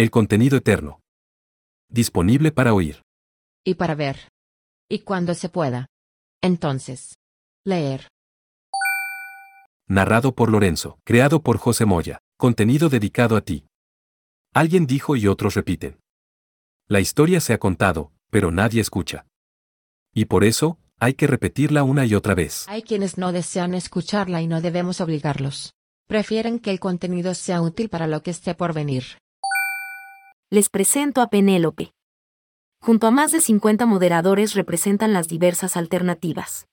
El contenido eterno. Disponible para oír. Y para ver. Y cuando se pueda. Entonces. Leer. Narrado por Lorenzo. Creado por José Moya. Contenido dedicado a ti. Alguien dijo y otros repiten. La historia se ha contado, pero nadie escucha. Y por eso, hay que repetirla una y otra vez. Hay quienes no desean escucharla y no debemos obligarlos. Prefieren que el contenido sea útil para lo que esté por venir. Les presento a Penélope. Junto a más de 50 moderadores representan las diversas alternativas.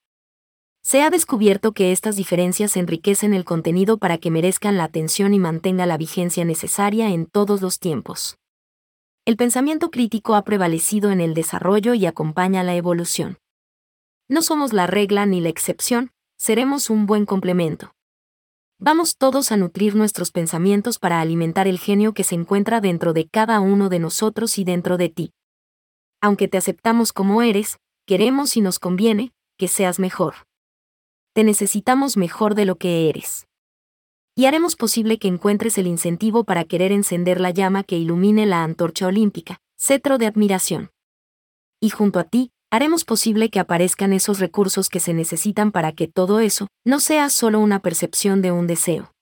Se ha descubierto que estas diferencias enriquecen el contenido para que merezcan la atención y mantenga la vigencia necesaria en todos los tiempos. El pensamiento crítico ha prevalecido en el desarrollo y acompaña la evolución. No somos la regla ni la excepción, seremos un buen complemento. Vamos todos a nutrir nuestros pensamientos para alimentar el genio que se encuentra dentro de cada uno de nosotros y dentro de ti. Aunque te aceptamos como eres, queremos y nos conviene que seas mejor. Te necesitamos mejor de lo que eres y haremos posible que encuentres el incentivo para querer encender la llama que ilumine la antorcha olímpica, cetro de admiración. Y junto a ti, haremos posible que aparezcan esos recursos que se necesitan para que todo eso no sea solo una percepción de un deseo.